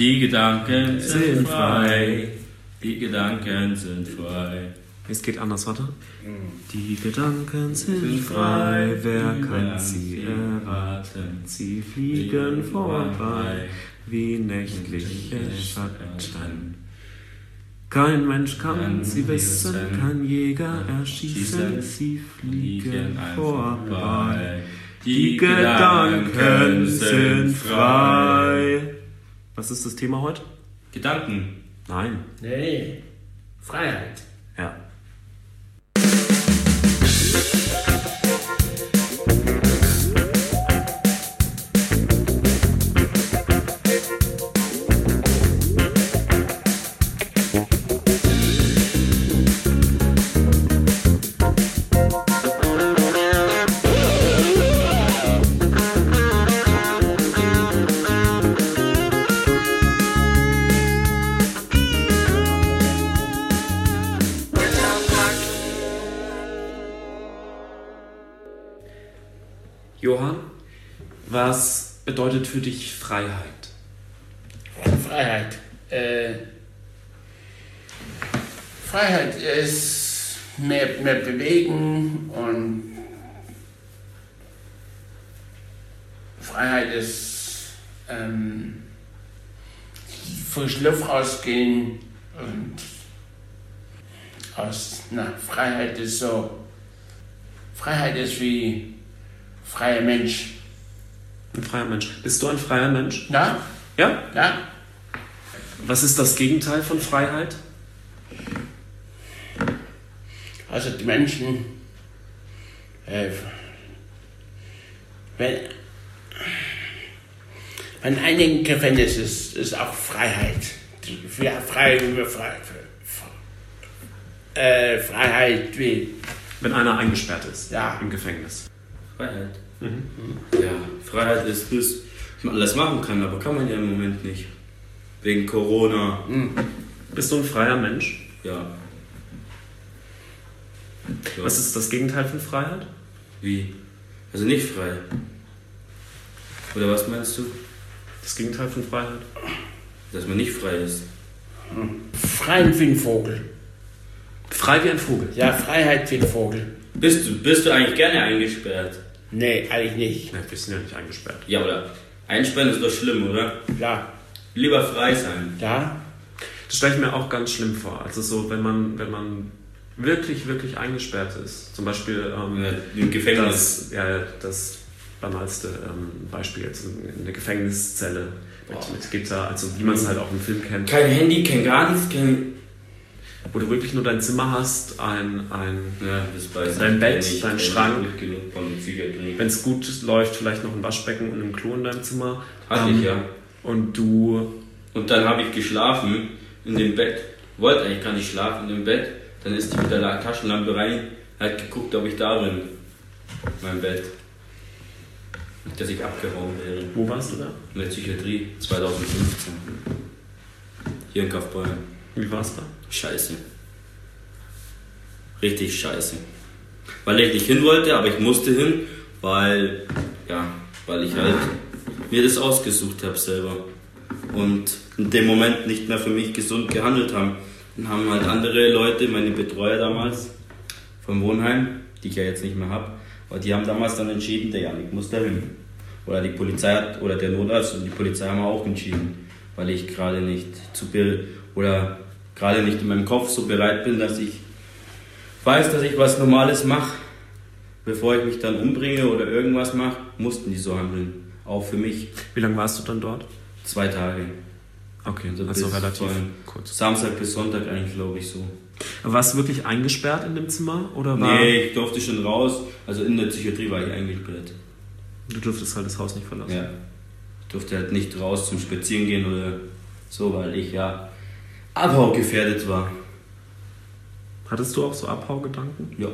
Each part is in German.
Die Gedanken sind frei. Die Gedanken sind frei. Es geht anders, warte. Die Gedanken sind frei, wer kann sie erraten? Sie fliegen vorbei wie nächtliche Schatten. Kein Mensch kann sie wissen, kein Jäger erschießen, sie fliegen vorbei. Die Gedanken sind frei. Was ist das Thema heute? Gedanken. Nein. Nee, Freiheit. Bedeutet für dich Freiheit? Freiheit. Äh, Freiheit ist mehr, mehr bewegen und Freiheit ist ähm, frisch Luft rausgehen und aus, na, Freiheit ist so, Freiheit ist wie freier Mensch. Ein freier Mensch. Bist du ein freier Mensch? Na? Ja? Ja? Was ist das Gegenteil von Freiheit? Also die Menschen, äh, wenn, wenn einigen Gefängnis ist, ist auch Freiheit. Ja, frei, frei, äh, Freiheit wie, Wenn einer eingesperrt ist Ja. im Gefängnis. Freiheit. Ja, Freiheit ist das, dass man alles machen kann, aber kann man ja im Moment nicht. Wegen Corona. Bist du ein freier Mensch? Ja. ja. Was ist das Gegenteil von Freiheit? Wie? Also nicht frei. Oder was meinst du? Das Gegenteil von Freiheit? Dass man nicht frei ist. frei wie ein Vogel. Frei wie ein Vogel. Ja, Freiheit wie ein Vogel. Bist du, bist du eigentlich gerne eingesperrt? Nee, eigentlich nicht. Ja, wir sind ja nicht eingesperrt. Ja, oder? Einsperren ist doch schlimm, oder? Ja, Lieber frei sein. ja, Das stelle ich mir auch ganz schlimm vor. Also so, wenn man, wenn man wirklich, wirklich eingesperrt ist. Zum Beispiel ähm, Ja, Im Gefängnis. das, ja, das banalste ähm, Beispiel, also eine Gefängniszelle mit, mit Gitter, also wie man es halt auch im Film kennt. Kein Handy, kein gar nichts, kein. Wo du wirklich nur dein Zimmer hast, ein, ein Ja, Dein. Bett, dein Schrank. Wenn es gut läuft, vielleicht noch ein Waschbecken und ein Klo in deinem Zimmer. Hatte Ähm, ich ja. Und du, Und dann habe ich geschlafen in dem Bett. Wollte eigentlich gar nicht schlafen in dem Bett. Dann ist die mit der La- Taschenlampe rein, hat geguckt, ob ich da bin. Mein Bett. Dass ich abgehauen wäre. wo warst du da? In der Psychiatrie 2015. Hier in Kaufbeuren. Wie warst du da? Scheiße. Richtig scheiße. Weil ich nicht hin wollte, aber ich musste hin, weil, ja, weil ich halt mir das ausgesucht habe selber. Und in dem Moment nicht mehr für mich gesund gehandelt haben. Dann haben halt andere Leute, meine Betreuer damals vom Wohnheim, die ich ja jetzt nicht mehr habe, aber die haben damals dann entschieden, der Janik muss da hin. Oder die Polizei hat, oder der Notarzt und die Polizei haben auch entschieden, weil ich gerade nicht zu be oder gerade nicht in meinem Kopf so bereit bin, dass ich weiß, dass ich was Normales mache. Bevor ich mich dann umbringe oder irgendwas mache, mussten die so handeln. Auch für mich. Wie lange warst du dann dort? Zwei Tage. Okay, Also also relativ kurz. Samstag bis Sonntag eigentlich, glaube ich, so. Warst du wirklich eingesperrt in dem Zimmer? Oder war, Nee, ich durfte schon raus. Also in der Psychiatrie war ich eingesperrt. du durftest halt das Haus nicht verlassen? Ja. Ich durfte halt nicht raus zum Spazieren gehen oder so, weil ich ja abhaugefährdet war. Hattest du auch so Abhaugedanken? Ja.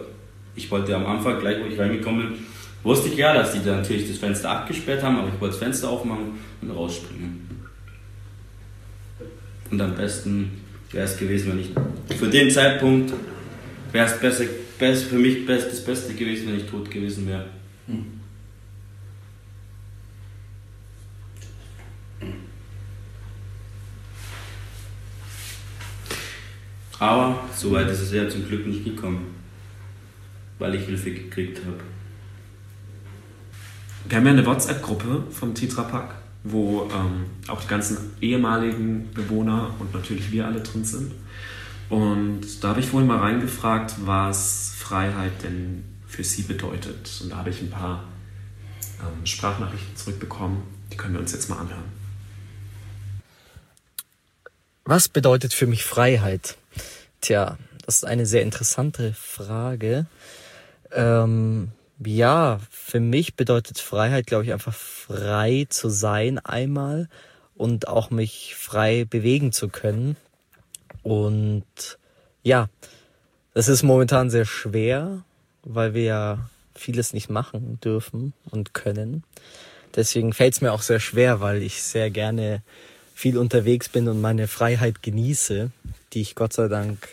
Ich wollte am Anfang, gleich wo ich reingekommen bin, wusste ich ja, dass die da natürlich das Fenster abgesperrt haben, aber ich wollte das Fenster aufmachen und rausspringen. Und am besten wäre es gewesen, wenn ich für den Zeitpunkt wäre es besser, best, für mich best, das Beste gewesen, wenn ich tot gewesen wäre. Aber so weit ist es ja zum Glück nicht gekommen, weil ich Hilfe gekriegt habe. Wir haben ja eine WhatsApp-Gruppe vom Tetrapack, wo ähm, auch die ganzen ehemaligen Bewohner und natürlich wir alle drin sind. Und da habe ich vorhin mal reingefragt, was Freiheit denn für sie bedeutet. Und da habe ich ein paar ähm, Sprachnachrichten zurückbekommen. Die können wir uns jetzt mal anhören. Was bedeutet für mich Freiheit? Tja, das ist eine sehr interessante Frage. Ähm, ja, für mich bedeutet Freiheit, glaube ich, einfach frei zu sein einmal und auch mich frei bewegen zu können. Und ja, das ist momentan sehr schwer, weil wir ja vieles nicht machen dürfen und können. Deswegen fällt es mir auch sehr schwer, weil ich sehr gerne viel unterwegs bin und meine Freiheit genieße, die ich Gott sei Dank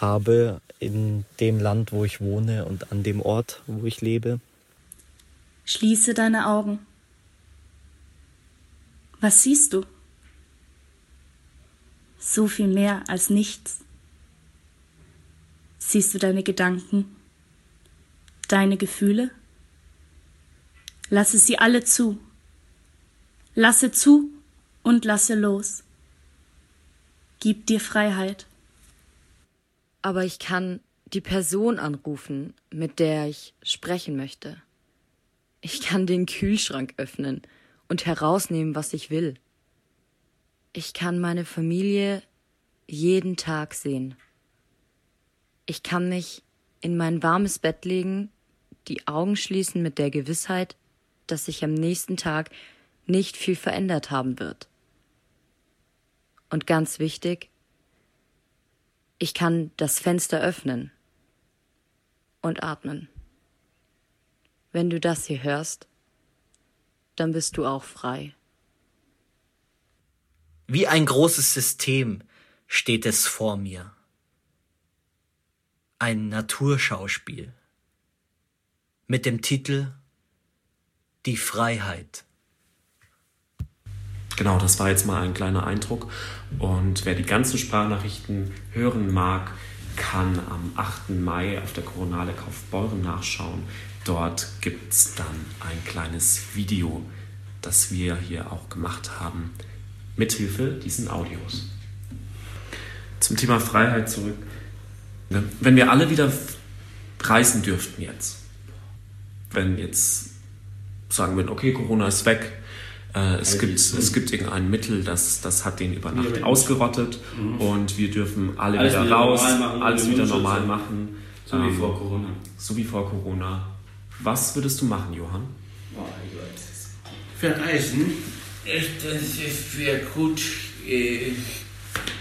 habe in dem Land, wo ich wohne und an dem Ort, wo ich lebe. Schließe deine Augen. Was siehst du? So viel mehr als nichts. Siehst du deine Gedanken, deine Gefühle? Lasse sie alle zu. Lasse zu und lasse los. Gib dir Freiheit. Aber ich kann die Person anrufen, mit der ich sprechen möchte. Ich kann den Kühlschrank öffnen und herausnehmen, was ich will. Ich kann meine Familie jeden Tag sehen. Ich kann mich in mein warmes Bett legen, die Augen schließen mit der Gewissheit, dass sich am nächsten Tag nicht viel verändert haben wird. Und ganz wichtig, ich kann das Fenster öffnen und atmen. Wenn du das hier hörst, dann bist du auch frei. Wie ein großes System steht es vor mir. Ein Naturschauspiel mit dem Titel Die Freiheit. Genau, das war jetzt mal ein kleiner Eindruck. Und wer die ganzen Sprachnachrichten hören mag, kann am 8. Mai auf der Koronale Kaufbeuren nachschauen. Dort gibt es dann ein kleines Video, das wir hier auch gemacht haben, mithilfe diesen Audios. Zum Thema Freiheit zurück. Wenn wir alle wieder reisen dürften jetzt, wenn jetzt sagen würden, okay, Corona ist weg, äh, es, gibt, es gibt irgendein Mittel, das, das hat den über Nacht ausgerottet mhm. und wir dürfen alle alles wieder, raus, machen, alles wieder normal machen. So ähm, wie vor Corona. So wie vor Corona. Was würdest du machen, Johann? Oh, Verreisen, das wäre gut. Äh,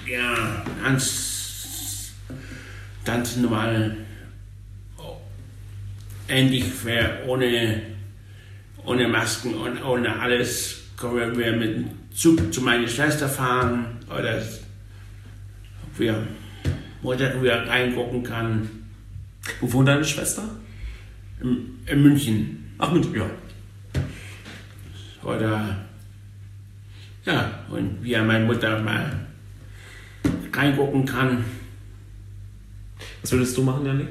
ja, ganz, ganz normal. Endlich wäre ohne, ohne Masken und ohne alles können wir mit dem Zug zu meiner Schwester fahren oder wir Mutter wieder reingucken kann. Wo wohnt deine Schwester? In, in München. Ach, München, ja. Oder ja, und wie meine Mutter mal reingucken kann. Was würdest du machen, Janik?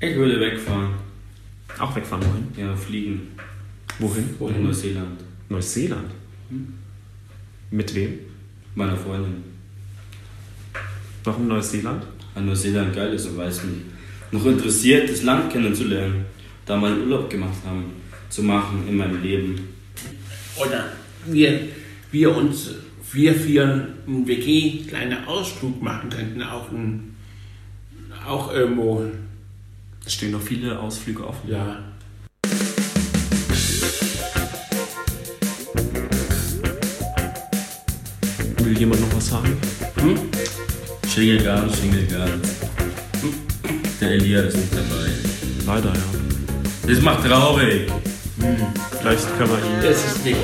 Ich würde wegfahren. Auch wegfahren, wohin? Ja, fliegen. Wohin? Wohin? Neuseeland. Neuseeland? Hm? Mit wem? Meiner Freundin. Warum Neuseeland? Weil Neuseeland geil ist und weil es mich noch interessiert, das Land kennenzulernen. Da mal einen Urlaub gemacht haben, zu machen in meinem Leben. Oder wir, wir uns, wir vier einen WG kleinen Ausflug machen könnten, auch, ein, auch irgendwo. Es stehen noch viele Ausflüge offen. Ja. Was sagen? Hm? Schingelgarten, Schingelgarten. Der Elia ist nicht dabei. Leider, ja. Das macht traurig. Hm. Vielleicht können wir ihn. Das ist nicht.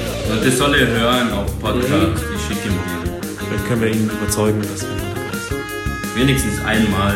Das soll er hören auf Podcast. Ich schicke ihm den. Vielleicht können wir ihn überzeugen, dass er dabei ist. Wenigstens einmal.